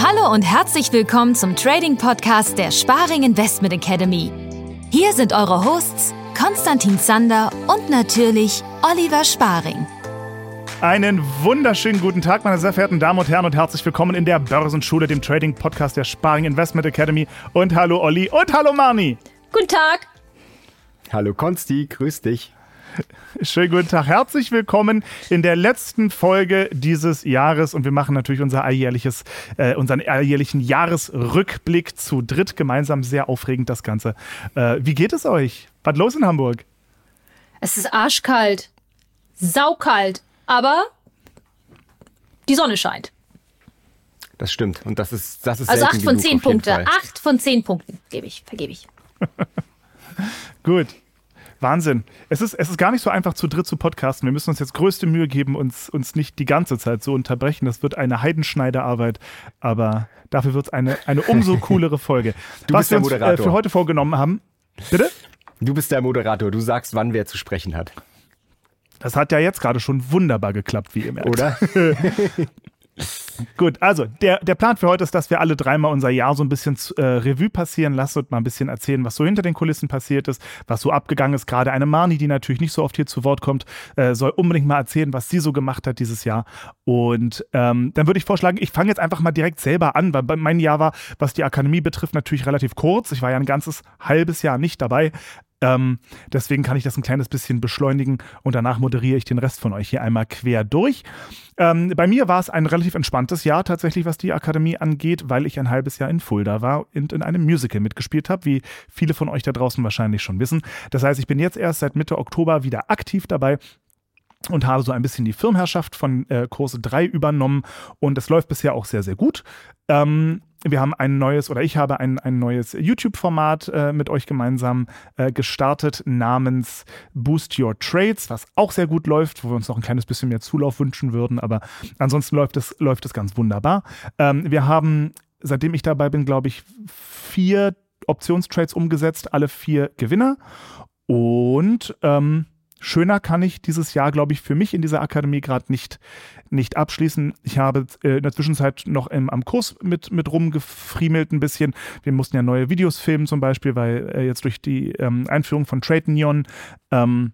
Hallo und herzlich willkommen zum Trading Podcast der Sparing Investment Academy. Hier sind eure Hosts Konstantin Zander und natürlich Oliver Sparing. Einen wunderschönen guten Tag, meine sehr verehrten Damen und Herren, und herzlich willkommen in der Börsenschule, dem Trading Podcast der Sparing Investment Academy. Und hallo Olli und hallo Marni. Guten Tag. Hallo Konsti, grüß dich. Schönen guten Tag. Herzlich willkommen in der letzten Folge dieses Jahres und wir machen natürlich unser alljährliches, äh, unseren alljährlichen Jahresrückblick zu dritt gemeinsam. Sehr aufregend das Ganze. Äh, wie geht es euch? Was los in Hamburg? Es ist arschkalt. Saukalt. Aber die Sonne scheint. Das stimmt. Und das ist, das ist Also acht von zehn Punkte. Acht von zehn Punkten gebe ich, vergebe ich. Gut. Wahnsinn. Es ist, es ist gar nicht so einfach, zu dritt zu podcasten. Wir müssen uns jetzt größte Mühe geben, uns, uns nicht die ganze Zeit so unterbrechen. Das wird eine Heidenschneiderarbeit, aber dafür wird es eine, eine umso coolere Folge. Du Was bist wir der uns äh, Moderator. für heute vorgenommen haben. Bitte? Du bist der Moderator. Du sagst, wann wer zu sprechen hat. Das hat ja jetzt gerade schon wunderbar geklappt, wie ihr merkt. Oder? Gut, also der, der Plan für heute ist, dass wir alle dreimal unser Jahr so ein bisschen äh, Revue passieren lassen und mal ein bisschen erzählen, was so hinter den Kulissen passiert ist, was so abgegangen ist. Gerade eine Marni, die natürlich nicht so oft hier zu Wort kommt, äh, soll unbedingt mal erzählen, was sie so gemacht hat dieses Jahr. Und ähm, dann würde ich vorschlagen, ich fange jetzt einfach mal direkt selber an, weil mein Jahr war, was die Akademie betrifft, natürlich relativ kurz. Ich war ja ein ganzes halbes Jahr nicht dabei. Ähm, deswegen kann ich das ein kleines bisschen beschleunigen und danach moderiere ich den Rest von euch hier einmal quer durch. Ähm, bei mir war es ein relativ entspanntes Jahr tatsächlich, was die Akademie angeht, weil ich ein halbes Jahr in Fulda war und in einem Musical mitgespielt habe, wie viele von euch da draußen wahrscheinlich schon wissen. Das heißt, ich bin jetzt erst seit Mitte Oktober wieder aktiv dabei und habe so ein bisschen die Firmenherrschaft von äh, Kurse 3 übernommen und es läuft bisher auch sehr, sehr gut. Ähm, wir haben ein neues, oder ich habe ein, ein neues YouTube-Format äh, mit euch gemeinsam äh, gestartet namens Boost Your Trades, was auch sehr gut läuft, wo wir uns noch ein kleines bisschen mehr Zulauf wünschen würden, aber ansonsten läuft es, läuft es ganz wunderbar. Ähm, wir haben, seitdem ich dabei bin, glaube ich, vier Optionstrades umgesetzt, alle vier Gewinner und ähm, schöner kann ich dieses Jahr, glaube ich, für mich in dieser Akademie gerade nicht, nicht abschließen. Ich habe äh, in der Zwischenzeit noch im, am Kurs mit, mit rumgefriemelt ein bisschen. Wir mussten ja neue Videos filmen zum Beispiel, weil äh, jetzt durch die ähm, Einführung von Trade Neon ähm,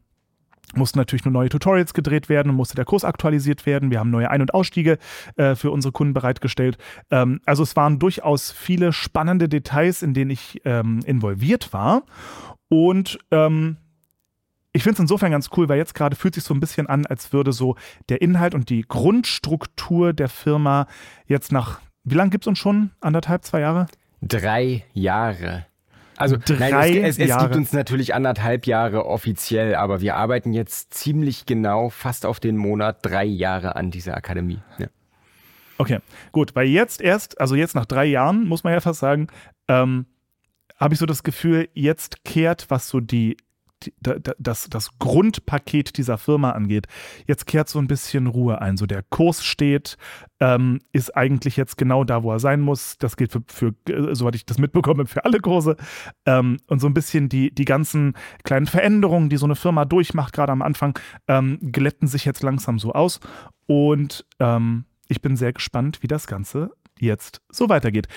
mussten natürlich nur neue Tutorials gedreht werden und musste der Kurs aktualisiert werden. Wir haben neue Ein- und Ausstiege äh, für unsere Kunden bereitgestellt. Ähm, also es waren durchaus viele spannende Details, in denen ich ähm, involviert war. Und ähm, ich finde es insofern ganz cool, weil jetzt gerade fühlt sich so ein bisschen an, als würde so der Inhalt und die Grundstruktur der Firma jetzt nach, wie lange gibt es uns schon? Anderthalb, zwei Jahre? Drei Jahre. Also Drei nein, es, es, es gibt uns natürlich anderthalb Jahre offiziell, aber wir arbeiten jetzt ziemlich genau, fast auf den Monat, drei Jahre an dieser Akademie. Ja. Okay, gut, weil jetzt erst, also jetzt nach drei Jahren, muss man ja fast sagen, ähm, habe ich so das Gefühl, jetzt kehrt, was so die, das, das Grundpaket dieser Firma angeht, jetzt kehrt so ein bisschen Ruhe ein. So der Kurs steht, ähm, ist eigentlich jetzt genau da, wo er sein muss. Das gilt für, für äh, soweit ich das mitbekomme, für alle Kurse. Ähm, und so ein bisschen die, die ganzen kleinen Veränderungen, die so eine Firma durchmacht, gerade am Anfang, ähm, glätten sich jetzt langsam so aus. Und ähm, ich bin sehr gespannt, wie das Ganze jetzt so weitergeht.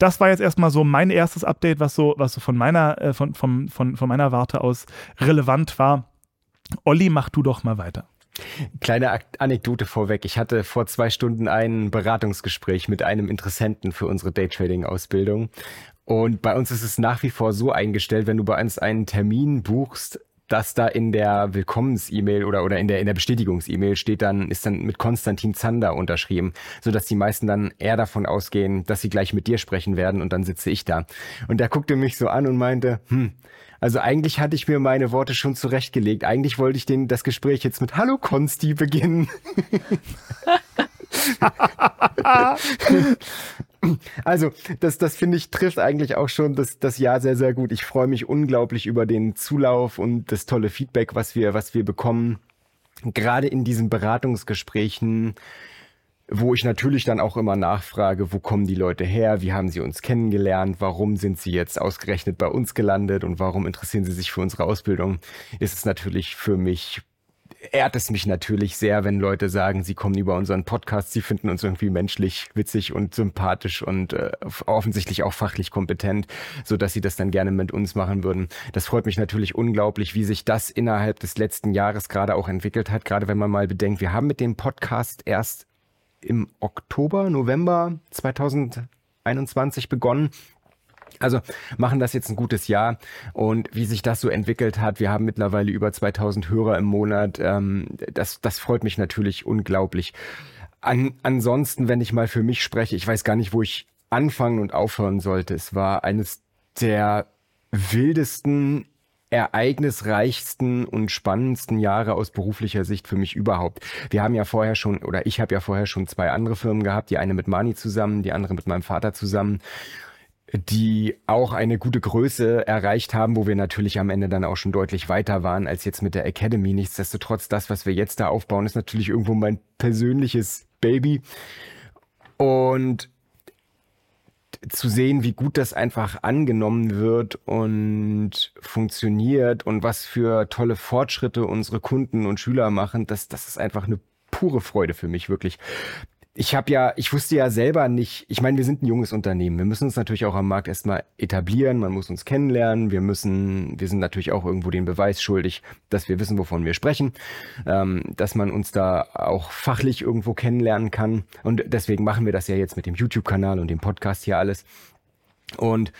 Das war jetzt erstmal so mein erstes Update, was so, was so von meiner, äh, von, von, von, von meiner Warte aus relevant war. Olli, mach du doch mal weiter. Kleine Anekdote vorweg. Ich hatte vor zwei Stunden ein Beratungsgespräch mit einem Interessenten für unsere Daytrading-Ausbildung. Und bei uns ist es nach wie vor so eingestellt, wenn du bei uns einen Termin buchst, dass da in der Willkommens-E-Mail oder, oder in der, in der Bestätigungs-E-Mail steht dann, ist dann mit Konstantin Zander unterschrieben, sodass die meisten dann eher davon ausgehen, dass sie gleich mit dir sprechen werden und dann sitze ich da. Und der guckte mich so an und meinte, hm, also eigentlich hatte ich mir meine Worte schon zurechtgelegt. Eigentlich wollte ich den, das Gespräch jetzt mit Hallo Konsti beginnen. Also, das, das finde ich trifft eigentlich auch schon das, das Jahr sehr, sehr gut. Ich freue mich unglaublich über den Zulauf und das tolle Feedback, was wir, was wir bekommen. Gerade in diesen Beratungsgesprächen, wo ich natürlich dann auch immer nachfrage, wo kommen die Leute her, wie haben sie uns kennengelernt, warum sind sie jetzt ausgerechnet bei uns gelandet und warum interessieren sie sich für unsere Ausbildung, ist es natürlich für mich ehrt es mich natürlich sehr, wenn Leute sagen, sie kommen über unseren Podcast, sie finden uns irgendwie menschlich, witzig und sympathisch und äh, offensichtlich auch fachlich kompetent, so dass sie das dann gerne mit uns machen würden. Das freut mich natürlich unglaublich, wie sich das innerhalb des letzten Jahres gerade auch entwickelt hat, gerade wenn man mal bedenkt, wir haben mit dem Podcast erst im Oktober, November 2021 begonnen also machen das jetzt ein gutes Jahr und wie sich das so entwickelt hat, wir haben mittlerweile über 2000 Hörer im Monat, ähm, das, das freut mich natürlich unglaublich. An, ansonsten, wenn ich mal für mich spreche, ich weiß gar nicht, wo ich anfangen und aufhören sollte. Es war eines der wildesten, ereignisreichsten und spannendsten Jahre aus beruflicher Sicht für mich überhaupt. Wir haben ja vorher schon, oder ich habe ja vorher schon zwei andere Firmen gehabt, die eine mit Mani zusammen, die andere mit meinem Vater zusammen die auch eine gute Größe erreicht haben, wo wir natürlich am Ende dann auch schon deutlich weiter waren als jetzt mit der Academy. Nichtsdestotrotz, das, was wir jetzt da aufbauen, ist natürlich irgendwo mein persönliches Baby. Und zu sehen, wie gut das einfach angenommen wird und funktioniert und was für tolle Fortschritte unsere Kunden und Schüler machen, das, das ist einfach eine pure Freude für mich, wirklich ich habe ja, ich wusste ja selber nicht, ich meine, wir sind ein junges Unternehmen. Wir müssen uns natürlich auch am Markt erstmal etablieren, man muss uns kennenlernen, wir müssen, wir sind natürlich auch irgendwo den Beweis schuldig, dass wir wissen, wovon wir sprechen, ähm, dass man uns da auch fachlich irgendwo kennenlernen kann. Und deswegen machen wir das ja jetzt mit dem YouTube-Kanal und dem Podcast hier alles. Und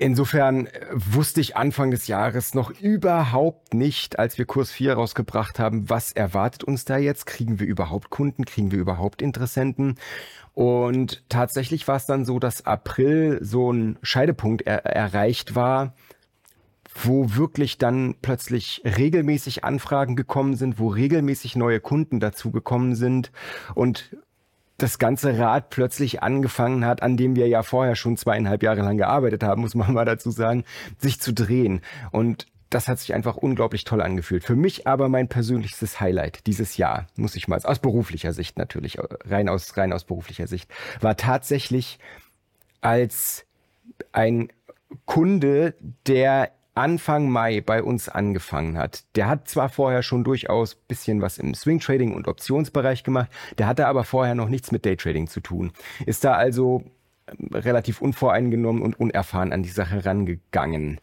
Insofern äh, wusste ich Anfang des Jahres noch überhaupt nicht, als wir Kurs 4 rausgebracht haben, was erwartet uns da jetzt? Kriegen wir überhaupt Kunden? Kriegen wir überhaupt Interessenten? Und tatsächlich war es dann so, dass April so ein Scheidepunkt er erreicht war, wo wirklich dann plötzlich regelmäßig Anfragen gekommen sind, wo regelmäßig neue Kunden dazu gekommen sind und das ganze Rad plötzlich angefangen hat, an dem wir ja vorher schon zweieinhalb Jahre lang gearbeitet haben, muss man mal dazu sagen, sich zu drehen. Und das hat sich einfach unglaublich toll angefühlt. Für mich aber mein persönlichstes Highlight dieses Jahr, muss ich mal, aus beruflicher Sicht natürlich, rein aus, rein aus beruflicher Sicht, war tatsächlich als ein Kunde, der Anfang Mai bei uns angefangen hat. Der hat zwar vorher schon durchaus bisschen was im Swing Trading und Optionsbereich gemacht, der hatte aber vorher noch nichts mit Day Trading zu tun. Ist da also ähm, relativ unvoreingenommen und unerfahren an die Sache rangegangen.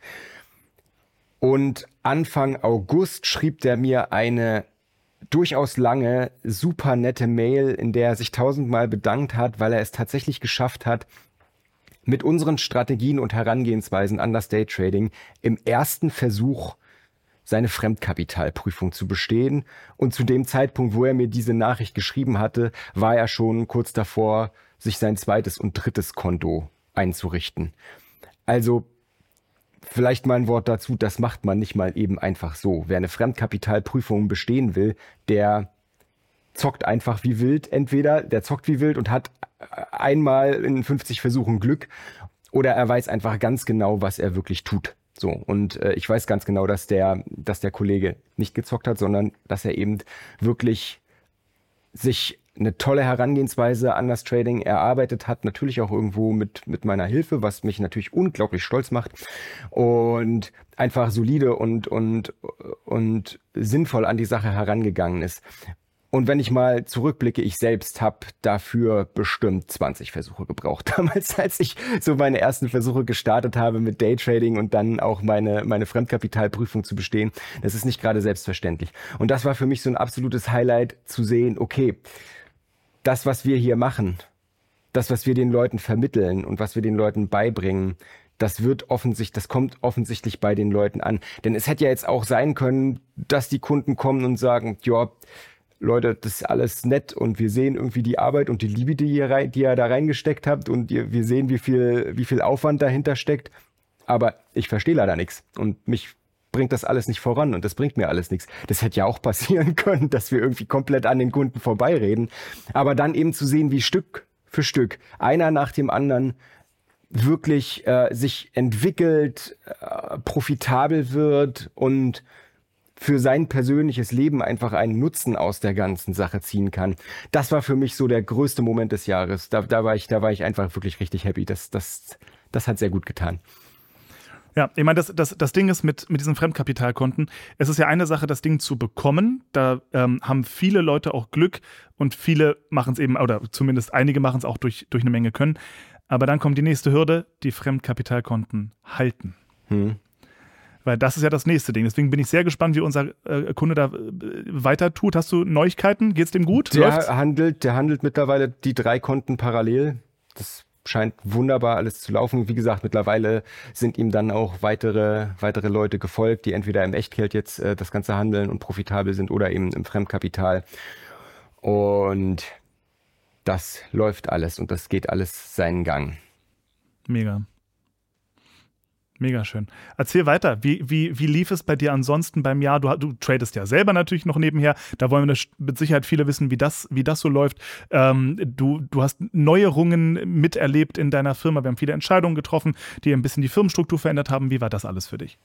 Und Anfang August schrieb der mir eine durchaus lange, super nette Mail, in der er sich tausendmal bedankt hat, weil er es tatsächlich geschafft hat, mit unseren Strategien und Herangehensweisen an das Daytrading im ersten Versuch seine Fremdkapitalprüfung zu bestehen. Und zu dem Zeitpunkt, wo er mir diese Nachricht geschrieben hatte, war er schon kurz davor, sich sein zweites und drittes Konto einzurichten. Also vielleicht mal ein Wort dazu, das macht man nicht mal eben einfach so. Wer eine Fremdkapitalprüfung bestehen will, der zockt einfach wie wild. Entweder der zockt wie wild und hat einmal in 50 Versuchen Glück oder er weiß einfach ganz genau, was er wirklich tut. So, und äh, ich weiß ganz genau, dass der, dass der Kollege nicht gezockt hat, sondern dass er eben wirklich sich eine tolle Herangehensweise an das Trading erarbeitet hat, natürlich auch irgendwo mit, mit meiner Hilfe, was mich natürlich unglaublich stolz macht und einfach solide und, und, und sinnvoll an die Sache herangegangen ist. Und wenn ich mal zurückblicke, ich selbst habe dafür bestimmt 20 Versuche gebraucht. Damals, als ich so meine ersten Versuche gestartet habe mit Daytrading und dann auch meine, meine Fremdkapitalprüfung zu bestehen, das ist nicht gerade selbstverständlich. Und das war für mich so ein absolutes Highlight zu sehen, okay, das, was wir hier machen, das, was wir den Leuten vermitteln und was wir den Leuten beibringen, das wird offensichtlich, das kommt offensichtlich bei den Leuten an. Denn es hätte ja jetzt auch sein können, dass die Kunden kommen und sagen, ja, Leute, das ist alles nett und wir sehen irgendwie die Arbeit und die Liebe, die ihr, rein, die ihr da reingesteckt habt und ihr, wir sehen, wie viel, wie viel Aufwand dahinter steckt. Aber ich verstehe leider nichts und mich bringt das alles nicht voran und das bringt mir alles nichts. Das hätte ja auch passieren können, dass wir irgendwie komplett an den Kunden vorbeireden. Aber dann eben zu sehen, wie Stück für Stück einer nach dem anderen wirklich äh, sich entwickelt, äh, profitabel wird und für sein persönliches Leben einfach einen Nutzen aus der ganzen Sache ziehen kann. Das war für mich so der größte Moment des Jahres. Da, da war ich, da war ich einfach wirklich richtig happy. Das, das, das hat sehr gut getan. Ja, ich meine, das, das, das Ding ist mit, mit diesen Fremdkapitalkonten, es ist ja eine Sache, das Ding zu bekommen. Da ähm, haben viele Leute auch Glück und viele machen es eben, oder zumindest einige machen es auch durch, durch eine Menge Können. Aber dann kommt die nächste Hürde, die Fremdkapitalkonten halten. Hm. Weil das ist ja das nächste Ding. Deswegen bin ich sehr gespannt, wie unser äh, Kunde da äh, weiter tut. Hast du Neuigkeiten? Geht es dem gut? Der handelt, der handelt mittlerweile die drei Konten parallel. Das scheint wunderbar alles zu laufen. Wie gesagt, mittlerweile sind ihm dann auch weitere, weitere Leute gefolgt, die entweder im Echtgeld jetzt äh, das Ganze handeln und profitabel sind oder eben im Fremdkapital. Und das läuft alles und das geht alles seinen Gang. Mega. Mega schön. Erzähl weiter. Wie, wie, wie lief es bei dir ansonsten beim Jahr? Du, du tradest ja selber natürlich noch nebenher. Da wollen wir mit Sicherheit viele wissen, wie das, wie das so läuft. Ähm, du, du hast Neuerungen miterlebt in deiner Firma. Wir haben viele Entscheidungen getroffen, die ein bisschen die Firmenstruktur verändert haben. Wie war das alles für dich?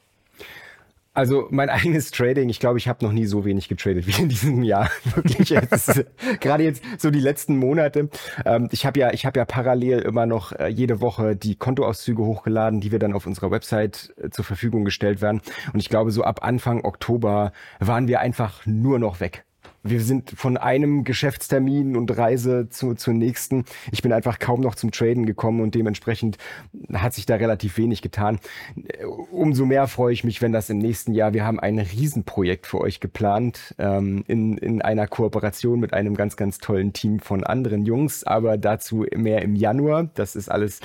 Also mein eigenes Trading, ich glaube, ich habe noch nie so wenig getradet wie in diesem Jahr. Wirklich jetzt, gerade jetzt so die letzten Monate. Ähm, ich habe ja, ich habe ja parallel immer noch äh, jede Woche die Kontoauszüge hochgeladen, die wir dann auf unserer Website äh, zur Verfügung gestellt werden. Und ich glaube, so ab Anfang Oktober waren wir einfach nur noch weg wir sind von einem Geschäftstermin und Reise zu, zur nächsten. Ich bin einfach kaum noch zum Traden gekommen und dementsprechend hat sich da relativ wenig getan. Umso mehr freue ich mich, wenn das im nächsten Jahr, wir haben ein Riesenprojekt für euch geplant, ähm, in, in einer Kooperation mit einem ganz, ganz tollen Team von anderen Jungs, aber dazu mehr im Januar. Das ist alles,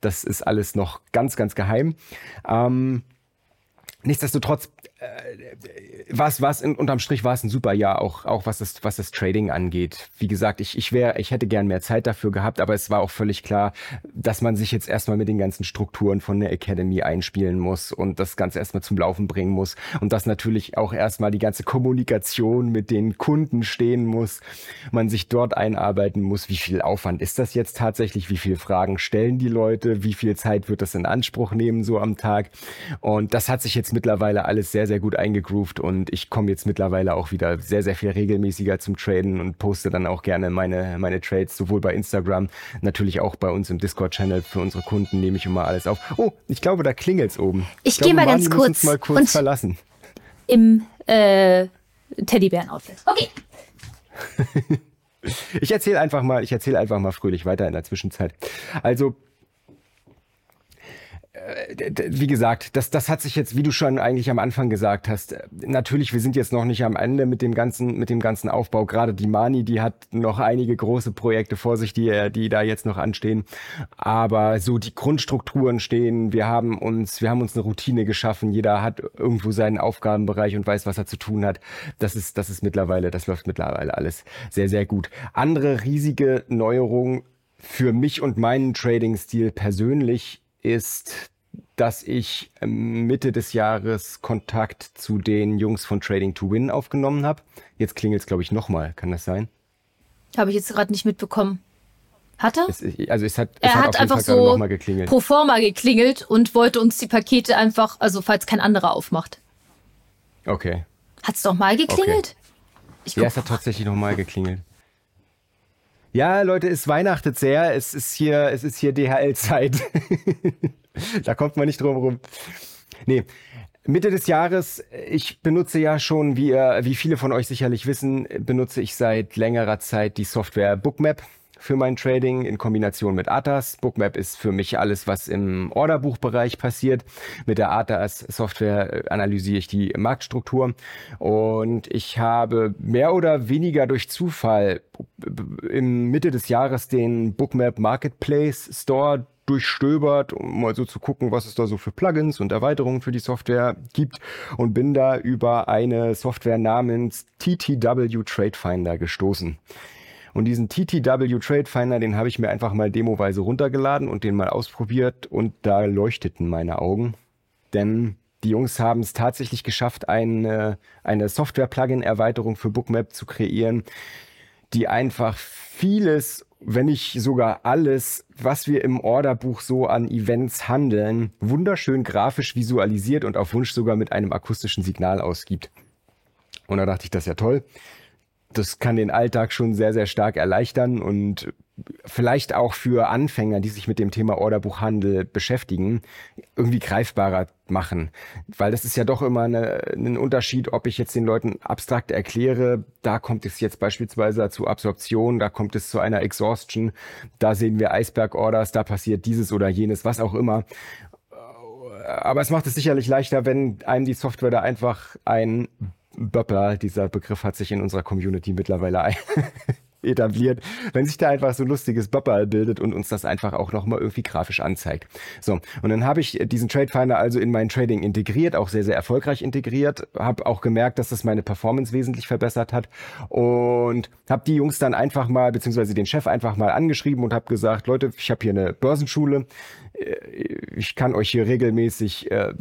das ist alles noch ganz, ganz geheim. Ähm, Nichtsdestotrotz was was unterm Strich war es ein super Jahr auch auch was das was das Trading angeht. Wie gesagt, ich ich wäre ich hätte gern mehr Zeit dafür gehabt, aber es war auch völlig klar, dass man sich jetzt erstmal mit den ganzen Strukturen von der Academy einspielen muss und das ganze erstmal zum Laufen bringen muss und dass natürlich auch erstmal die ganze Kommunikation mit den Kunden stehen muss, man sich dort einarbeiten muss, wie viel Aufwand ist das jetzt tatsächlich, wie viele Fragen stellen die Leute, wie viel Zeit wird das in Anspruch nehmen so am Tag? Und das hat sich jetzt mittlerweile alles sehr sehr gut eingegroovt und ich komme jetzt mittlerweile auch wieder sehr, sehr viel regelmäßiger zum Traden und poste dann auch gerne meine, meine Trades, sowohl bei Instagram, natürlich auch bei uns im Discord-Channel für unsere Kunden, nehme ich immer alles auf. Oh, ich glaube, da klingelt's oben. Ich, ich gehe mal ganz kurz. Mal kurz und verlassen. Im äh, Teddybären-Outfit. Okay. ich erzähle einfach mal, ich erzähle einfach mal fröhlich weiter in der Zwischenzeit. Also wie gesagt, das, das hat sich jetzt, wie du schon eigentlich am Anfang gesagt hast, äh, natürlich, wir sind jetzt noch nicht am Ende mit dem ganzen, mit dem ganzen Aufbau. Gerade die Mani, die hat noch einige große Projekte vor sich, die, äh, die da jetzt noch anstehen. Aber so die Grundstrukturen stehen. Wir haben uns, wir haben uns eine Routine geschaffen. Jeder hat irgendwo seinen Aufgabenbereich und weiß, was er zu tun hat. Das ist, das ist mittlerweile, das läuft mittlerweile alles sehr, sehr gut. Andere riesige Neuerungen für mich und meinen Trading-Stil persönlich ist, dass ich ähm, Mitte des Jahres Kontakt zu den Jungs von Trading to Win aufgenommen habe. Jetzt klingelt es, glaube ich, nochmal. Kann das sein? Habe ich jetzt gerade nicht mitbekommen. Hat er? Es, also es hat, es er hat, hat einfach so pro forma geklingelt und wollte uns die Pakete einfach, also falls kein anderer aufmacht. Okay. Hat es doch mal geklingelt? Okay. Ja, es hat tatsächlich nochmal geklingelt. Ja, Leute, es weihnachtet sehr. Es ist hier, es ist hier DHL-Zeit. da kommt man nicht drum rum. Nee. Mitte des Jahres, ich benutze ja schon, wie, wie viele von euch sicherlich wissen, benutze ich seit längerer Zeit die Software Bookmap für mein Trading in Kombination mit ATAS. Bookmap ist für mich alles, was im Orderbuchbereich passiert. Mit der ATAS Software äh, analysiere ich die Marktstruktur und ich habe mehr oder weniger durch Zufall im Mitte des Jahres den Bookmap Marketplace Store durchstöbert, um mal so zu gucken, was es da so für Plugins und Erweiterungen für die Software gibt und bin da über eine Software namens TTW Trade Finder gestoßen. Und diesen TTW Trade Finder, den habe ich mir einfach mal demoweise runtergeladen und den mal ausprobiert und da leuchteten meine Augen. Denn die Jungs haben es tatsächlich geschafft, eine, eine Software-Plugin-Erweiterung für Bookmap zu kreieren, die einfach vieles, wenn nicht sogar alles, was wir im Orderbuch so an Events handeln, wunderschön grafisch visualisiert und auf Wunsch sogar mit einem akustischen Signal ausgibt. Und da dachte ich, das ist ja toll das kann den Alltag schon sehr, sehr stark erleichtern und vielleicht auch für Anfänger, die sich mit dem Thema Orderbuchhandel beschäftigen, irgendwie greifbarer machen. Weil das ist ja doch immer eine, ein Unterschied, ob ich jetzt den Leuten abstrakt erkläre, da kommt es jetzt beispielsweise zu Absorption, da kommt es zu einer Exhaustion, da sehen wir Eisberg-Orders, da passiert dieses oder jenes, was auch immer. Aber es macht es sicherlich leichter, wenn einem die Software da einfach ein Böpper, dieser Begriff hat sich in unserer Community mittlerweile ein etabliert, wenn sich da einfach so lustiges Bubble bildet und uns das einfach auch nochmal irgendwie grafisch anzeigt. So, und dann habe ich diesen Trade Finder also in mein Trading integriert, auch sehr, sehr erfolgreich integriert, habe auch gemerkt, dass das meine Performance wesentlich verbessert hat und habe die Jungs dann einfach mal, beziehungsweise den Chef einfach mal angeschrieben und habe gesagt, Leute, ich habe hier eine Börsenschule, ich kann euch hier regelmäßig äh,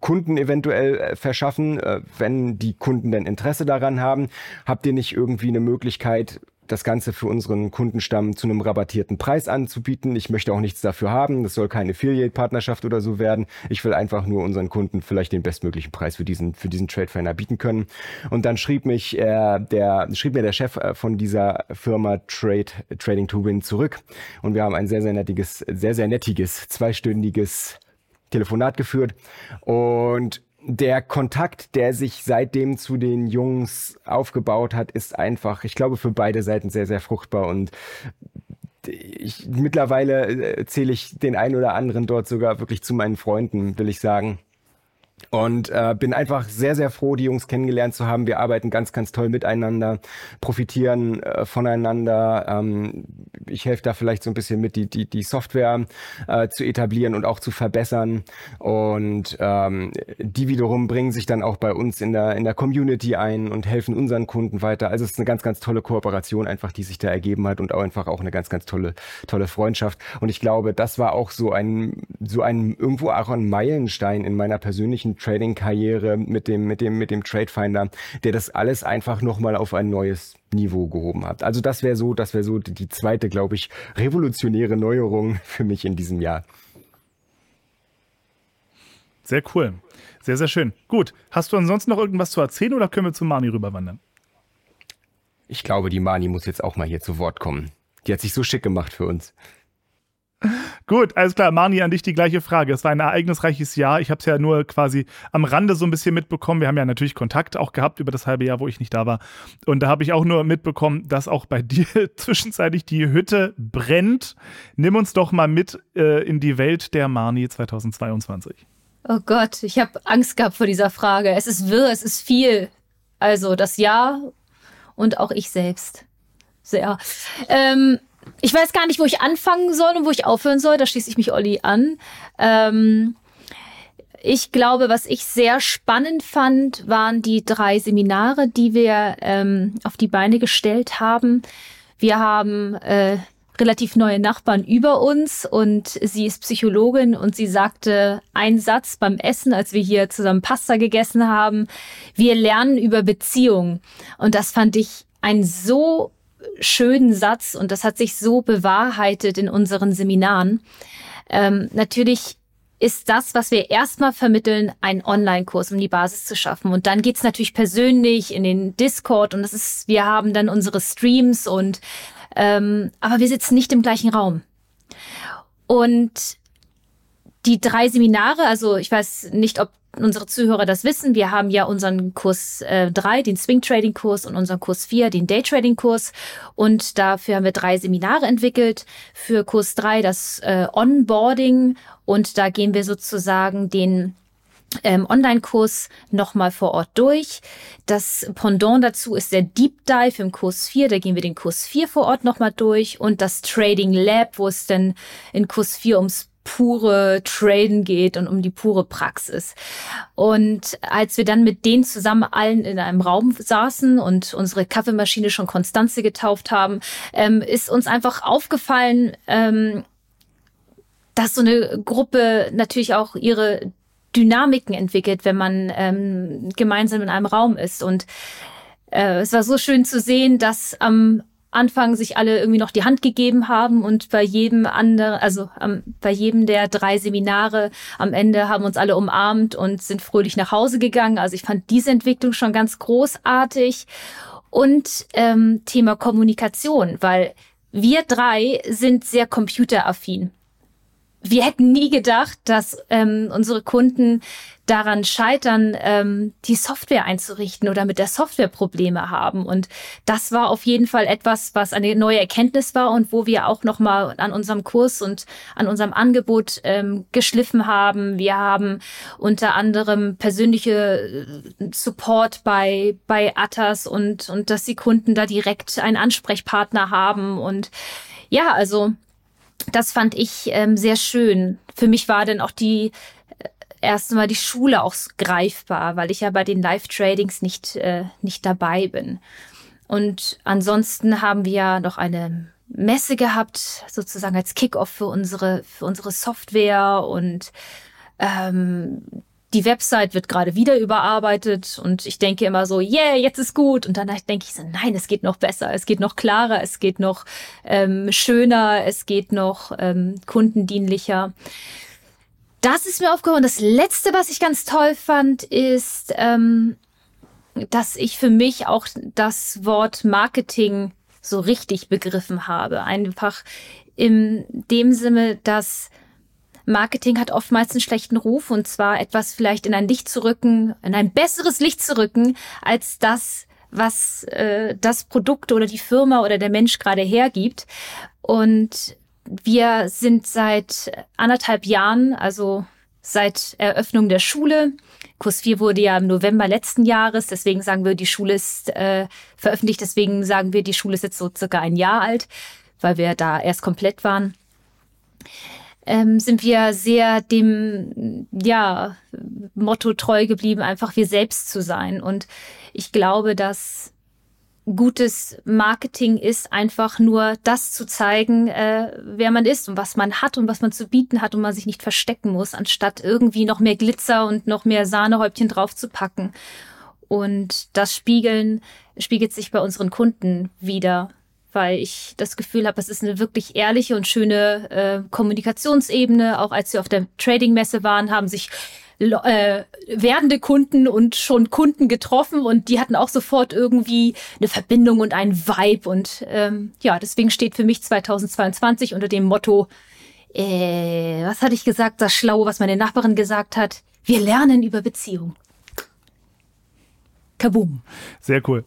Kunden eventuell äh, verschaffen, äh, wenn die Kunden denn Interesse daran haben. Habt ihr nicht irgendwie eine Möglichkeit, das Ganze für unseren Kundenstamm zu einem rabattierten Preis anzubieten. Ich möchte auch nichts dafür haben. Das soll keine Affiliate-Partnerschaft oder so werden. Ich will einfach nur unseren Kunden vielleicht den bestmöglichen Preis für diesen, für diesen Trade Finder bieten können. Und dann schrieb mich, äh, der, schrieb mir der Chef äh, von dieser Firma Trade, Trading to Win zurück. Und wir haben ein sehr, sehr nettiges, sehr, sehr nettiges, zweistündiges Telefonat geführt. Und der Kontakt, der sich seitdem zu den Jungs aufgebaut hat, ist einfach, ich glaube, für beide Seiten sehr, sehr fruchtbar und ich, mittlerweile äh, zähle ich den einen oder anderen dort sogar wirklich zu meinen Freunden, will ich sagen. Und äh, bin einfach sehr, sehr froh, die Jungs kennengelernt zu haben. Wir arbeiten ganz, ganz toll miteinander, profitieren äh, voneinander. Ähm, ich helfe da vielleicht so ein bisschen mit, die, die, die Software äh, zu etablieren und auch zu verbessern. Und ähm, die wiederum bringen sich dann auch bei uns in der, in der Community ein und helfen unseren Kunden weiter. Also es ist eine ganz, ganz tolle Kooperation einfach, die sich da ergeben hat und auch einfach auch eine ganz, ganz tolle, tolle Freundschaft. Und ich glaube, das war auch so ein, so ein irgendwo auch ein Meilenstein in meiner persönlichen beruflichen Trading-Karriere mit dem, mit dem, mit dem Trade Finder, der das alles einfach nochmal auf ein neues Niveau gehoben hat. Also das wäre so, das wäre so die, die zweite, glaube ich, revolutionäre Neuerung für mich in diesem Jahr. Sehr cool. Sehr, sehr schön. Gut. Hast du ansonsten noch irgendwas zu erzählen oder können wir zu Mani rüberwandern? Ich glaube, die Mani muss jetzt auch mal hier zu Wort kommen. Die hat sich so schick gemacht für uns. Gut, alles klar. Mani, an dich die gleiche Frage. Es war ein ereignisreiches Jahr. Ich habe es ja nur quasi am Rande so ein bisschen mitbekommen. Wir haben ja natürlich Kontakt auch gehabt über das halbe Jahr, wo ich nicht da war. Und da habe ich auch nur mitbekommen, dass auch bei dir zwischenzeitlich die Hütte brennt. Nimm uns doch mal mit äh, in die Welt der Mani 2022. Oh Gott, ich habe Angst gehabt vor dieser Frage. Es ist wirr, es ist viel. Also das Jahr und auch ich selbst. Sehr. Ähm, ich weiß gar nicht, wo ich anfangen soll und wo ich aufhören soll. Da schließe ich mich Olli an. Ähm, ich glaube, was ich sehr spannend fand, waren die drei Seminare, die wir ähm, auf die Beine gestellt haben. Wir haben äh, relativ neue Nachbarn über uns und sie ist Psychologin und sie sagte einen Satz beim Essen, als wir hier zusammen Pasta gegessen haben. Wir lernen über Beziehungen. Und das fand ich ein so schönen Satz und das hat sich so bewahrheitet in unseren Seminaren. Ähm, natürlich ist das, was wir erstmal vermitteln, ein Online-Kurs, um die Basis zu schaffen. Und dann geht's natürlich persönlich in den Discord und das ist, wir haben dann unsere Streams und ähm, aber wir sitzen nicht im gleichen Raum. Und die drei Seminare, also ich weiß nicht, ob unsere Zuhörer das wissen, wir haben ja unseren Kurs äh, 3, den Swing Trading Kurs und unseren Kurs 4, den Day Trading Kurs. Und dafür haben wir drei Seminare entwickelt. Für Kurs 3 das äh, Onboarding und da gehen wir sozusagen den ähm, Online-Kurs nochmal vor Ort durch. Das Pendant dazu ist der Deep Dive im Kurs 4. Da gehen wir den Kurs 4 vor Ort nochmal durch. Und das Trading Lab, wo es dann in Kurs 4 ums pure Traden geht und um die pure Praxis. Und als wir dann mit denen zusammen allen in einem Raum saßen und unsere Kaffeemaschine schon Konstanze getauft haben, ähm, ist uns einfach aufgefallen, ähm, dass so eine Gruppe natürlich auch ihre Dynamiken entwickelt, wenn man ähm, gemeinsam in einem Raum ist. Und äh, es war so schön zu sehen, dass am Anfang sich alle irgendwie noch die Hand gegeben haben und bei jedem anderen, also ähm, bei jedem der drei Seminare am Ende haben uns alle umarmt und sind fröhlich nach Hause gegangen. Also ich fand diese Entwicklung schon ganz großartig. Und ähm, Thema Kommunikation, weil wir drei sind sehr computeraffin wir hätten nie gedacht, dass ähm, unsere Kunden daran scheitern, ähm, die Software einzurichten oder mit der Software Probleme haben. Und das war auf jeden Fall etwas, was eine neue Erkenntnis war und wo wir auch nochmal an unserem Kurs und an unserem Angebot ähm, geschliffen haben. Wir haben unter anderem persönliche äh, Support bei, bei Attas und, und dass die Kunden da direkt einen Ansprechpartner haben. Und ja, also das fand ich ähm, sehr schön. Für mich war dann auch die äh, erste Mal die Schule auch greifbar, weil ich ja bei den Live-Tradings nicht, äh, nicht dabei bin. Und ansonsten haben wir ja noch eine Messe gehabt, sozusagen als Kickoff für unsere, für unsere Software und ähm, die Website wird gerade wieder überarbeitet und ich denke immer so, yeah, jetzt ist gut. Und dann denke ich so, nein, es geht noch besser, es geht noch klarer, es geht noch ähm, schöner, es geht noch ähm, kundendienlicher. Das ist mir aufgehört. Das letzte, was ich ganz toll fand, ist, ähm, dass ich für mich auch das Wort Marketing so richtig begriffen habe. Einfach in dem Sinne, dass Marketing hat oftmals einen schlechten Ruf und zwar etwas vielleicht in ein Licht zu rücken, in ein besseres Licht zu rücken, als das, was äh, das Produkt oder die Firma oder der Mensch gerade hergibt. Und wir sind seit anderthalb Jahren, also seit Eröffnung der Schule. Kurs 4 wurde ja im November letzten Jahres, deswegen sagen wir, die Schule ist äh, veröffentlicht, deswegen sagen wir, die Schule ist jetzt so circa ein Jahr alt, weil wir da erst komplett waren ähm, sind wir sehr dem ja, Motto treu geblieben, einfach wir selbst zu sein. Und ich glaube, dass gutes Marketing ist, einfach nur das zu zeigen, äh, wer man ist und was man hat und was man zu bieten hat und man sich nicht verstecken muss, anstatt irgendwie noch mehr Glitzer und noch mehr Sahnehäubchen draufzupacken. Und das Spiegeln spiegelt sich bei unseren Kunden wieder weil ich das Gefühl habe, es ist eine wirklich ehrliche und schöne äh, Kommunikationsebene. Auch als wir auf der Trading-Messe waren, haben sich äh, werdende Kunden und schon Kunden getroffen und die hatten auch sofort irgendwie eine Verbindung und einen Vibe. Und ähm, ja, deswegen steht für mich 2022 unter dem Motto, äh, was hatte ich gesagt, das Schlaue, was meine Nachbarin gesagt hat, wir lernen über Beziehung. Kaboom. Sehr cool.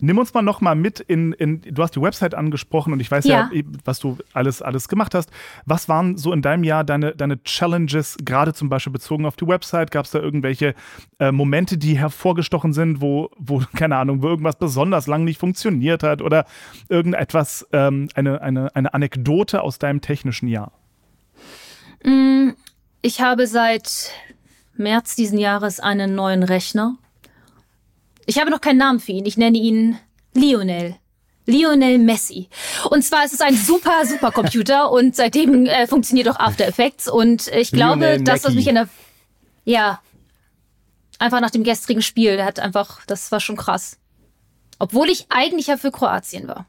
Nimm uns mal noch mal mit in, in, du hast die Website angesprochen und ich weiß ja. ja, was du alles, alles gemacht hast. Was waren so in deinem Jahr deine, deine Challenges, gerade zum Beispiel bezogen auf die Website? Gab es da irgendwelche äh, Momente, die hervorgestochen sind, wo, wo, keine Ahnung, wo irgendwas besonders lang nicht funktioniert hat oder irgendetwas, ähm, eine, eine, eine Anekdote aus deinem technischen Jahr? Mm, ich habe seit März diesen Jahres einen neuen Rechner ich habe noch keinen Namen für ihn. Ich nenne ihn Lionel. Lionel Messi. Und zwar ist es ein super, super Computer und seitdem äh, funktioniert auch After Effects. Und ich glaube, Lionel das, was mich in der. Ja. Einfach nach dem gestrigen Spiel, der hat einfach, das war schon krass. Obwohl ich eigentlich ja für Kroatien war.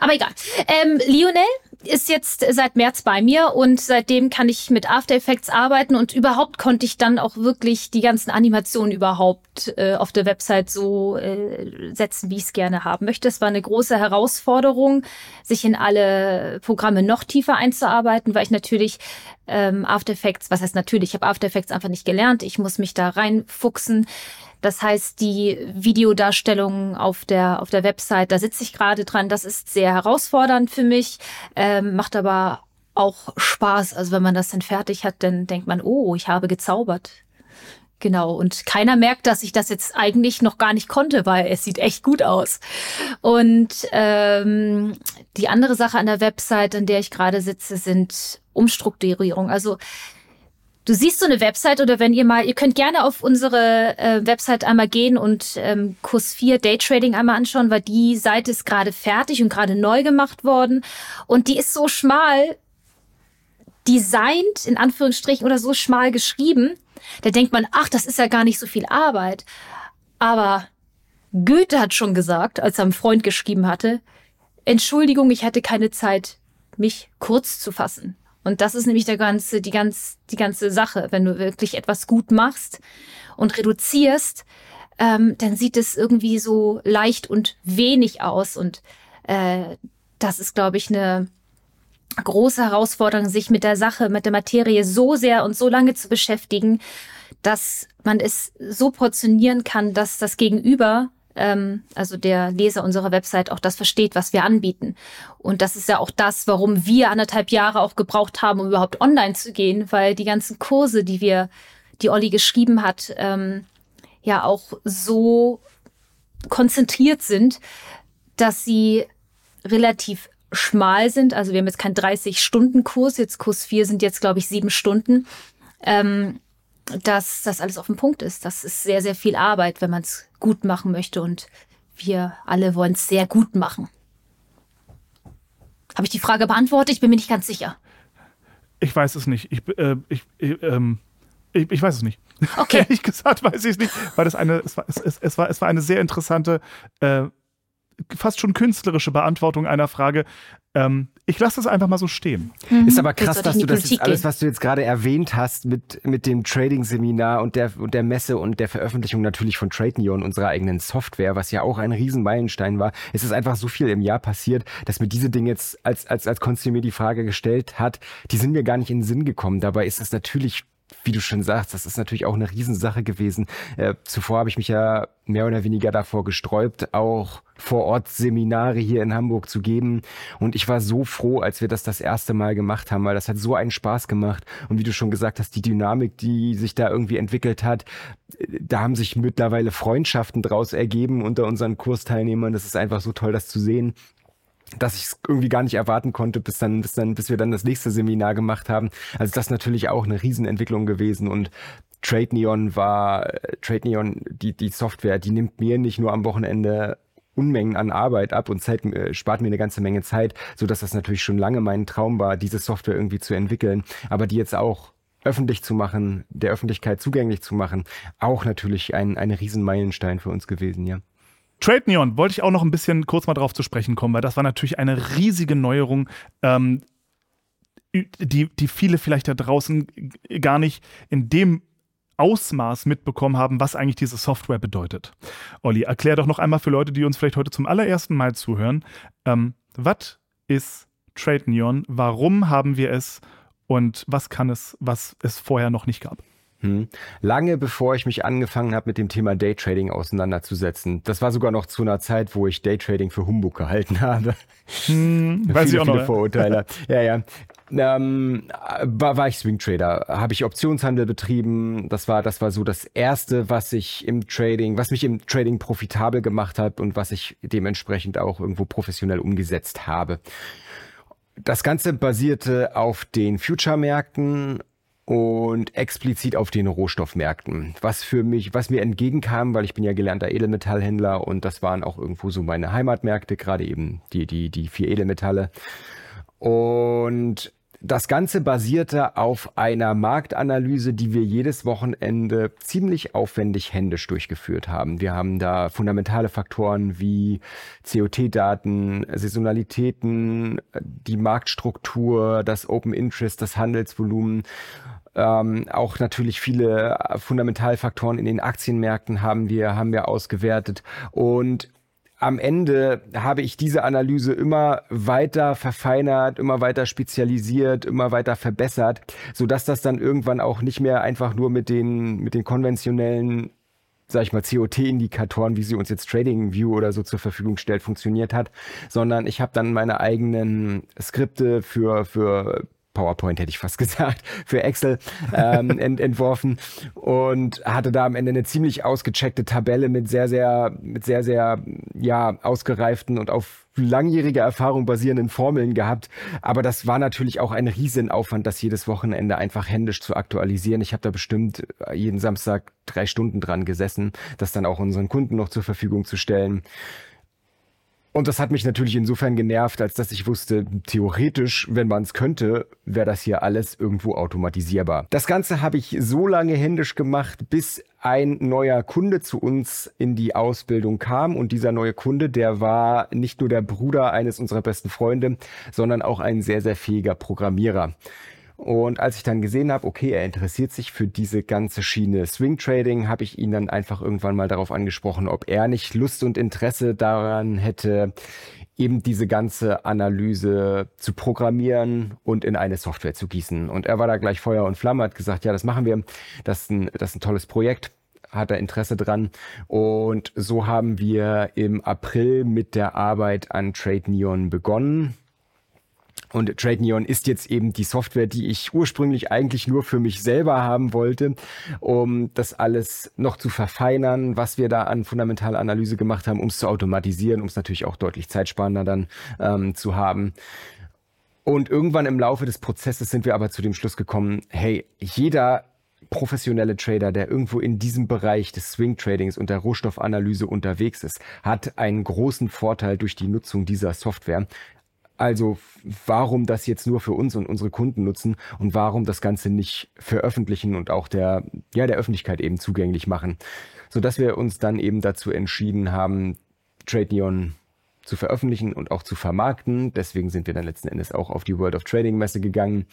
Aber egal. Ähm, Lionel ist jetzt seit März bei mir und seitdem kann ich mit After Effects arbeiten und überhaupt konnte ich dann auch wirklich die ganzen Animationen überhaupt äh, auf der Website so äh, setzen, wie ich es gerne haben möchte. Es war eine große Herausforderung, sich in alle Programme noch tiefer einzuarbeiten, weil ich natürlich ähm, After Effects, was heißt natürlich, ich habe After Effects einfach nicht gelernt. Ich muss mich da reinfuchsen. Das heißt, die Videodarstellung auf der, auf der Website, da sitze ich gerade dran. Das ist sehr herausfordernd für mich, ähm, macht aber auch Spaß. Also wenn man das dann fertig hat, dann denkt man, oh, ich habe gezaubert. Genau, und keiner merkt, dass ich das jetzt eigentlich noch gar nicht konnte, weil es sieht echt gut aus. Und ähm, die andere Sache an der Website, an der ich gerade sitze, sind Umstrukturierung. Also du siehst so eine Website oder wenn ihr mal, ihr könnt gerne auf unsere äh, Website einmal gehen und ähm, Kurs 4 Daytrading einmal anschauen, weil die Seite ist gerade fertig und gerade neu gemacht worden und die ist so schmal designt, in Anführungsstrichen, oder so schmal geschrieben, da denkt man, ach, das ist ja gar nicht so viel Arbeit. Aber Goethe hat schon gesagt, als er einem Freund geschrieben hatte, Entschuldigung, ich hatte keine Zeit, mich kurz zu fassen. Und das ist nämlich der ganze, die, ganz, die ganze Sache. Wenn du wirklich etwas gut machst und reduzierst, ähm, dann sieht es irgendwie so leicht und wenig aus. Und äh, das ist, glaube ich, eine große Herausforderung, sich mit der Sache, mit der Materie so sehr und so lange zu beschäftigen, dass man es so portionieren kann, dass das Gegenüber, ähm, also der Leser unserer Website, auch das versteht, was wir anbieten. Und das ist ja auch das, warum wir anderthalb Jahre auch gebraucht haben, um überhaupt online zu gehen, weil die ganzen Kurse, die wir, die Olli geschrieben hat, ähm, ja auch so konzentriert sind, dass sie relativ schmal sind. Also wir haben jetzt keinen 30-Stunden-Kurs, jetzt Kurs 4 sind jetzt, glaube ich, sieben Stunden. Ähm, dass das alles auf dem Punkt ist. Das ist sehr, sehr viel Arbeit, wenn man es gut machen möchte. Und wir alle wollen es sehr gut machen. Habe ich die Frage beantwortet? Ich bin mir nicht ganz sicher. Ich weiß es nicht. Ich, äh, ich, äh, ähm, ich, ich, weiß es nicht. Okay. Ehrlich gesagt weiß ich es nicht, weil das eine, es war, es, es, war, es war eine sehr interessante äh, fast schon künstlerische Beantwortung einer Frage. Ähm, ich lasse das einfach mal so stehen. Mhm. Ist aber krass, dass du das jetzt alles, was du jetzt gerade erwähnt hast, mit, mit dem Trading-Seminar und der, und der Messe und der Veröffentlichung natürlich von TradeNeon, unserer eigenen Software, was ja auch ein Riesenmeilenstein war. Es ist einfach so viel im Jahr passiert, dass mir diese Dinge jetzt, als, als, als Konsti mir die Frage gestellt hat, die sind mir gar nicht in den Sinn gekommen. Dabei ist es natürlich wie du schon sagst, das ist natürlich auch eine Riesensache gewesen. Äh, zuvor habe ich mich ja mehr oder weniger davor gesträubt, auch vor Ort Seminare hier in Hamburg zu geben. Und ich war so froh, als wir das das erste Mal gemacht haben, weil das hat so einen Spaß gemacht. Und wie du schon gesagt hast, die Dynamik, die sich da irgendwie entwickelt hat, da haben sich mittlerweile Freundschaften draus ergeben unter unseren Kursteilnehmern. Das ist einfach so toll, das zu sehen dass ich es irgendwie gar nicht erwarten konnte, bis dann, bis dann, bis wir dann das nächste Seminar gemacht haben. Also das ist natürlich auch eine Riesenentwicklung gewesen und Trade Neon war, Trade Neon, die, die Software, die nimmt mir nicht nur am Wochenende Unmengen an Arbeit ab und Zeit, äh, spart mir eine ganze Menge Zeit, so dass das natürlich schon lange mein Traum war, diese Software irgendwie zu entwickeln, aber die jetzt auch öffentlich zu machen, der Öffentlichkeit zugänglich zu machen, auch natürlich ein, ein Riesenmeilenstein für uns gewesen, ja. Trade Neon wollte ich auch noch ein bisschen kurz mal drauf zu sprechen kommen, weil das war natürlich eine riesige Neuerung, ähm, die, die viele vielleicht da draußen gar nicht in dem Ausmaß mitbekommen haben, was eigentlich diese Software bedeutet. Olli, erklär doch noch einmal für Leute, die uns vielleicht heute zum allerersten Mal zuhören, ähm, was ist Trade Neon, warum haben wir es und was kann es, was es vorher noch nicht gab? Hm. Lange bevor ich mich angefangen habe, mit dem Thema Daytrading auseinanderzusetzen. Das war sogar noch zu einer Zeit, wo ich Daytrading für Humbug gehalten habe. Hm, weiß viele, ich auch viele noch, Vorurteile. ja, ja. Ähm, war, war ich Swing Trader, habe ich Optionshandel betrieben. Das war, das war so das erste, was ich im Trading, was mich im Trading profitabel gemacht hat und was ich dementsprechend auch irgendwo professionell umgesetzt habe. Das Ganze basierte auf den Future-Märkten und explizit auf den Rohstoffmärkten. Was für mich, was mir entgegenkam, weil ich bin ja gelernter Edelmetallhändler und das waren auch irgendwo so meine Heimatmärkte, gerade eben die, die, die vier Edelmetalle. Und das Ganze basierte auf einer Marktanalyse, die wir jedes Wochenende ziemlich aufwendig händisch durchgeführt haben. Wir haben da fundamentale Faktoren wie COT-Daten, Saisonalitäten, die Marktstruktur, das Open Interest, das Handelsvolumen ähm, auch natürlich viele Fundamentalfaktoren in den Aktienmärkten haben wir, haben wir ausgewertet. Und am Ende habe ich diese Analyse immer weiter verfeinert, immer weiter spezialisiert, immer weiter verbessert, so dass das dann irgendwann auch nicht mehr einfach nur mit den, mit den konventionellen sag ich mal, COT-Indikatoren, wie sie uns jetzt Trading View oder so zur Verfügung stellt, funktioniert hat, sondern ich habe dann meine eigenen Skripte für, für PowerPoint hätte ich fast gesagt, für Excel ähm, ent entworfen und hatte da am Ende eine ziemlich ausgecheckte Tabelle mit sehr, sehr, mit sehr, sehr, ja, ausgereiften und auf langjährige Erfahrung basierenden Formeln gehabt. Aber das war natürlich auch ein Riesenaufwand, das jedes Wochenende einfach händisch zu aktualisieren. Ich habe da bestimmt jeden Samstag drei Stunden dran gesessen, das dann auch unseren Kunden noch zur Verfügung zu stellen. Und das hat mich natürlich insofern genervt, als dass ich wusste, theoretisch, wenn man es könnte, wäre das hier alles irgendwo automatisierbar. Das Ganze habe ich so lange händisch gemacht, bis ein neuer Kunde zu uns in die Ausbildung kam. Und dieser neue Kunde, der war nicht nur der Bruder eines unserer besten Freunde, sondern auch ein sehr, sehr fähiger Programmierer. Und als ich dann gesehen habe, okay, er interessiert sich für diese ganze Schiene Swing Trading, habe ich ihn dann einfach irgendwann mal darauf angesprochen, ob er nicht Lust und Interesse daran hätte, eben diese ganze Analyse zu programmieren und in eine Software zu gießen. Und er war da gleich Feuer und Flamme, hat gesagt, ja, das machen wir. Das ist ein, das ist ein tolles Projekt hat er Interesse dran. Und so haben wir im April mit der Arbeit an Trade Neon begonnen. Und Trade Neon ist jetzt eben die Software, die ich ursprünglich eigentlich nur für mich selber haben wollte, um das alles noch zu verfeinern, was wir da an fundamentaler Analyse gemacht haben, um es zu automatisieren, um es natürlich auch deutlich zeitsparender dann ähm, zu haben. Und irgendwann im Laufe des Prozesses sind wir aber zu dem Schluss gekommen, hey, jeder professionelle Trader, der irgendwo in diesem Bereich des Swing Tradings und der Rohstoffanalyse unterwegs ist, hat einen großen Vorteil durch die Nutzung dieser Software. Also warum das jetzt nur für uns und unsere Kunden nutzen und warum das Ganze nicht veröffentlichen und auch der, ja, der Öffentlichkeit eben zugänglich machen. Sodass wir uns dann eben dazu entschieden haben, Trade Neon zu veröffentlichen und auch zu vermarkten. Deswegen sind wir dann letzten Endes auch auf die World of Trading Messe gegangen.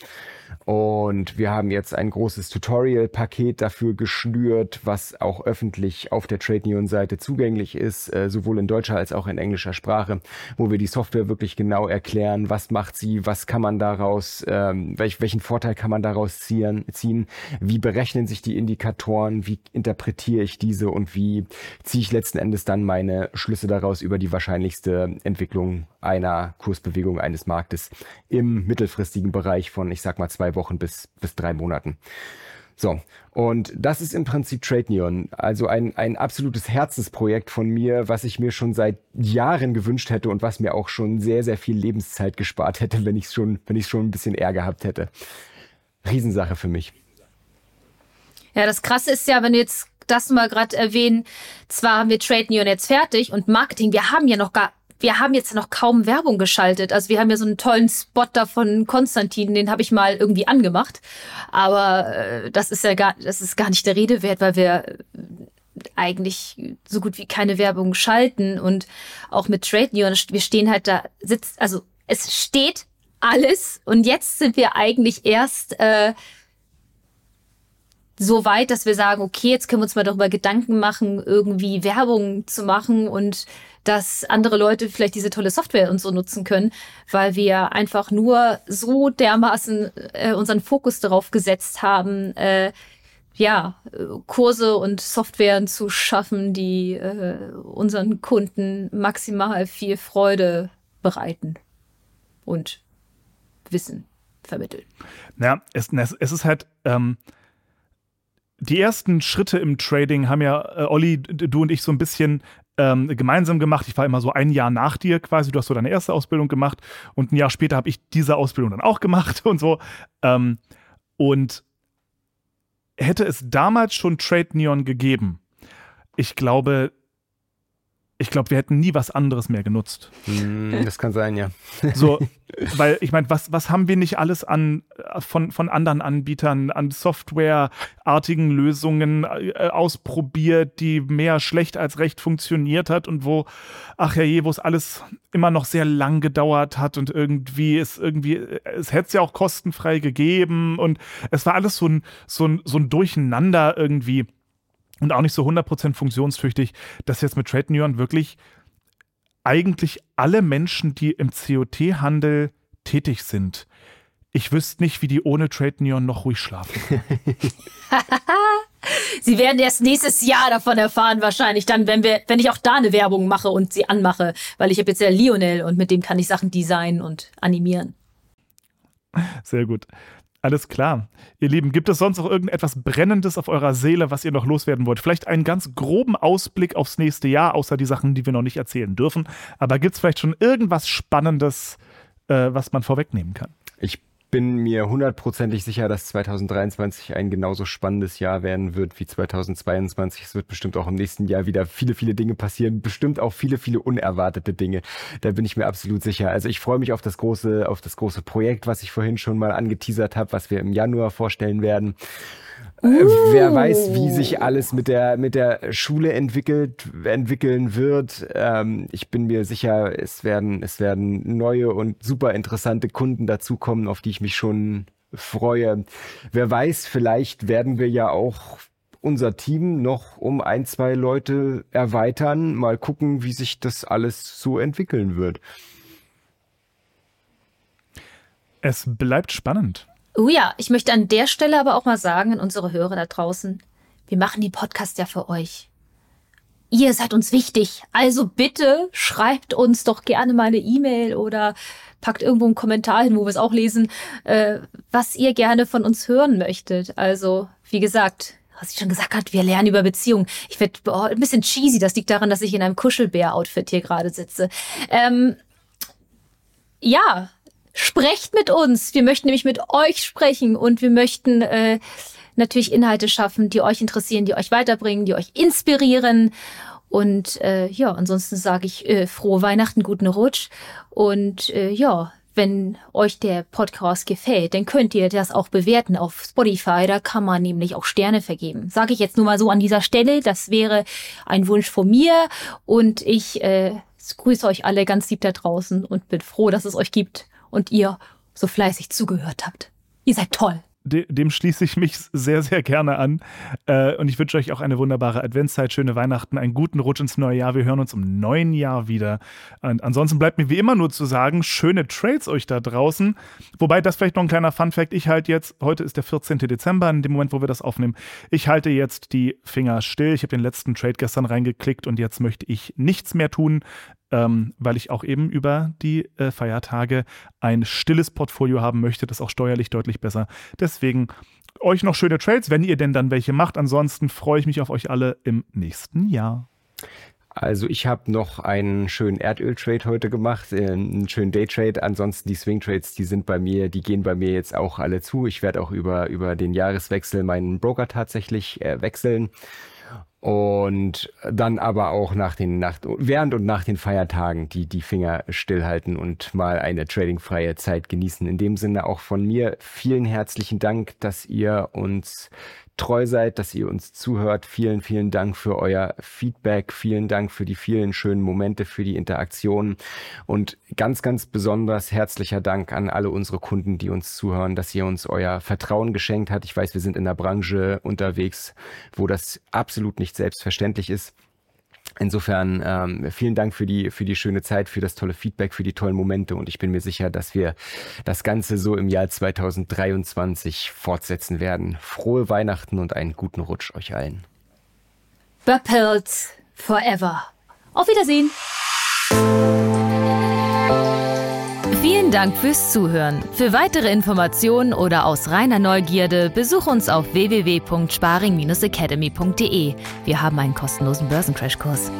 Und wir haben jetzt ein großes Tutorial-Paket dafür geschnürt, was auch öffentlich auf der Trade Neon Seite zugänglich ist, äh, sowohl in deutscher als auch in englischer Sprache, wo wir die Software wirklich genau erklären, was macht sie, was kann man daraus, ähm, welch, welchen Vorteil kann man daraus ziehen, ziehen, wie berechnen sich die Indikatoren, wie interpretiere ich diese und wie ziehe ich letzten Endes dann meine Schlüsse daraus über die wahrscheinlichste Entwicklung einer Kursbewegung eines Marktes im mittelfristigen Bereich von, ich sag mal, zwei Wochen bis, bis drei Monaten. So, und das ist im Prinzip Trade Neon, also ein, ein absolutes Herzensprojekt von mir, was ich mir schon seit Jahren gewünscht hätte und was mir auch schon sehr, sehr viel Lebenszeit gespart hätte, wenn ich es schon, schon ein bisschen eher gehabt hätte. Riesensache für mich. Ja, das Krasse ist ja, wenn du jetzt das mal gerade erwähnen, zwar haben wir Trade Neon jetzt fertig und Marketing, wir haben ja noch gar wir haben jetzt noch kaum Werbung geschaltet. Also wir haben ja so einen tollen Spot da von Konstantin, den habe ich mal irgendwie angemacht. Aber äh, das ist ja gar, das ist gar nicht der Rede wert, weil wir äh, eigentlich so gut wie keine Werbung schalten und auch mit Trade Neon, wir stehen halt da, sitzt, also es steht alles und jetzt sind wir eigentlich erst äh, so weit, dass wir sagen, okay, jetzt können wir uns mal darüber Gedanken machen, irgendwie Werbung zu machen und dass andere Leute vielleicht diese tolle Software und so nutzen können, weil wir einfach nur so dermaßen äh, unseren Fokus darauf gesetzt haben, äh, ja, Kurse und Softwaren zu schaffen, die äh, unseren Kunden maximal viel Freude bereiten und Wissen vermitteln. Ja, es, es ist halt, ähm, die ersten Schritte im Trading haben ja äh, Olli, du und ich so ein bisschen ähm, gemeinsam gemacht. Ich war immer so ein Jahr nach dir quasi. Du hast so deine erste Ausbildung gemacht und ein Jahr später habe ich diese Ausbildung dann auch gemacht und so. Ähm, und hätte es damals schon Trade Neon gegeben, ich glaube, ich glaube, wir hätten nie was anderes mehr genutzt. Hm, das kann sein, ja. So, weil ich meine, was, was haben wir nicht alles an von, von anderen Anbietern, an Softwareartigen Lösungen äh, ausprobiert, die mehr schlecht als recht funktioniert hat und wo, ach ja je, wo es alles immer noch sehr lang gedauert hat und irgendwie ist irgendwie, es hätte es ja auch kostenfrei gegeben und es war alles so ein, so ein, so ein Durcheinander irgendwie und auch nicht so 100% funktionstüchtig, dass jetzt mit Trade Neon wirklich eigentlich alle Menschen, die im COT-Handel tätig sind, ich wüsste nicht, wie die ohne Trade Neon noch ruhig schlafen. sie werden erst nächstes Jahr davon erfahren, wahrscheinlich dann, wenn wir, wenn ich auch da eine Werbung mache und sie anmache, weil ich habe jetzt ja Lionel und mit dem kann ich Sachen designen und animieren. Sehr gut. Alles klar. Ihr Lieben, gibt es sonst noch irgendetwas Brennendes auf eurer Seele, was ihr noch loswerden wollt? Vielleicht einen ganz groben Ausblick aufs nächste Jahr, außer die Sachen, die wir noch nicht erzählen dürfen. Aber gibt es vielleicht schon irgendwas Spannendes, äh, was man vorwegnehmen kann? Ich bin mir hundertprozentig sicher, dass 2023 ein genauso spannendes Jahr werden wird wie 2022. Es wird bestimmt auch im nächsten Jahr wieder viele, viele Dinge passieren, bestimmt auch viele, viele unerwartete Dinge. Da bin ich mir absolut sicher. Also ich freue mich auf das große, auf das große Projekt, was ich vorhin schon mal angeteasert habe, was wir im Januar vorstellen werden. Uh. Wer weiß, wie sich alles mit der, mit der Schule entwickelt, entwickeln wird. Ähm, ich bin mir sicher, es werden, es werden neue und super interessante Kunden dazukommen, auf die ich mich schon freue. Wer weiß, vielleicht werden wir ja auch unser Team noch um ein, zwei Leute erweitern. Mal gucken, wie sich das alles so entwickeln wird. Es bleibt spannend. Oh ja, ich möchte an der Stelle aber auch mal sagen an unsere Hörer da draußen, wir machen den Podcast ja für euch. Ihr seid uns wichtig. Also bitte schreibt uns doch gerne mal eine E-Mail oder packt irgendwo einen Kommentar hin, wo wir es auch lesen, äh, was ihr gerne von uns hören möchtet. Also, wie gesagt, was ich schon gesagt habe, wir lernen über Beziehungen. Ich werde oh, ein bisschen cheesy, das liegt daran, dass ich in einem Kuschelbär-Outfit hier gerade sitze. Ähm, ja, sprecht mit uns. Wir möchten nämlich mit euch sprechen und wir möchten äh, natürlich Inhalte schaffen, die euch interessieren, die euch weiterbringen, die euch inspirieren. Und äh, ja, ansonsten sage ich äh, frohe Weihnachten, guten Rutsch und äh, ja, wenn euch der Podcast gefällt, dann könnt ihr das auch bewerten auf Spotify. Da kann man nämlich auch Sterne vergeben. Sage ich jetzt nur mal so an dieser Stelle. Das wäre ein Wunsch von mir. Und ich äh, grüße euch alle ganz lieb da draußen und bin froh, dass es euch gibt und ihr so fleißig zugehört habt. Ihr seid toll dem schließe ich mich sehr, sehr gerne an. Äh, und ich wünsche euch auch eine wunderbare Adventszeit, schöne Weihnachten, einen guten Rutsch ins neue Jahr. Wir hören uns im neuen Jahr wieder. Und ansonsten bleibt mir wie immer nur zu sagen, schöne Trades euch da draußen. Wobei das vielleicht noch ein kleiner Fun-Fact. Ich halte jetzt, heute ist der 14. Dezember, in dem Moment, wo wir das aufnehmen. Ich halte jetzt die Finger still. Ich habe den letzten Trade gestern reingeklickt und jetzt möchte ich nichts mehr tun ähm, weil ich auch eben über die äh, Feiertage ein stilles Portfolio haben möchte, das auch steuerlich deutlich besser. Deswegen euch noch schöne Trades, wenn ihr denn dann welche macht. Ansonsten freue ich mich auf euch alle im nächsten Jahr. Also ich habe noch einen schönen Erdöl-Trade heute gemacht, äh, einen schönen Day-Trade. Ansonsten die Swing-Trades, die sind bei mir, die gehen bei mir jetzt auch alle zu. Ich werde auch über, über den Jahreswechsel meinen Broker tatsächlich äh, wechseln und dann aber auch nach den nach, während und nach den Feiertagen die die Finger stillhalten und mal eine tradingfreie Zeit genießen. In dem Sinne auch von mir vielen herzlichen Dank, dass ihr uns treu seid, dass ihr uns zuhört. Vielen, vielen Dank für euer Feedback. Vielen Dank für die vielen schönen Momente, für die Interaktion. Und ganz, ganz besonders herzlicher Dank an alle unsere Kunden, die uns zuhören, dass ihr uns euer Vertrauen geschenkt habt. Ich weiß, wir sind in der Branche unterwegs, wo das absolut nicht selbstverständlich ist. Insofern ähm, vielen Dank für die, für die schöne Zeit, für das tolle Feedback, für die tollen Momente und ich bin mir sicher, dass wir das Ganze so im Jahr 2023 fortsetzen werden. Frohe Weihnachten und einen guten Rutsch euch allen. Buppelt forever. Auf Wiedersehen. Vielen Dank fürs Zuhören. Für weitere Informationen oder aus reiner Neugierde besuch uns auf www.sparing-academy.de. Wir haben einen kostenlosen Börsencrashkurs.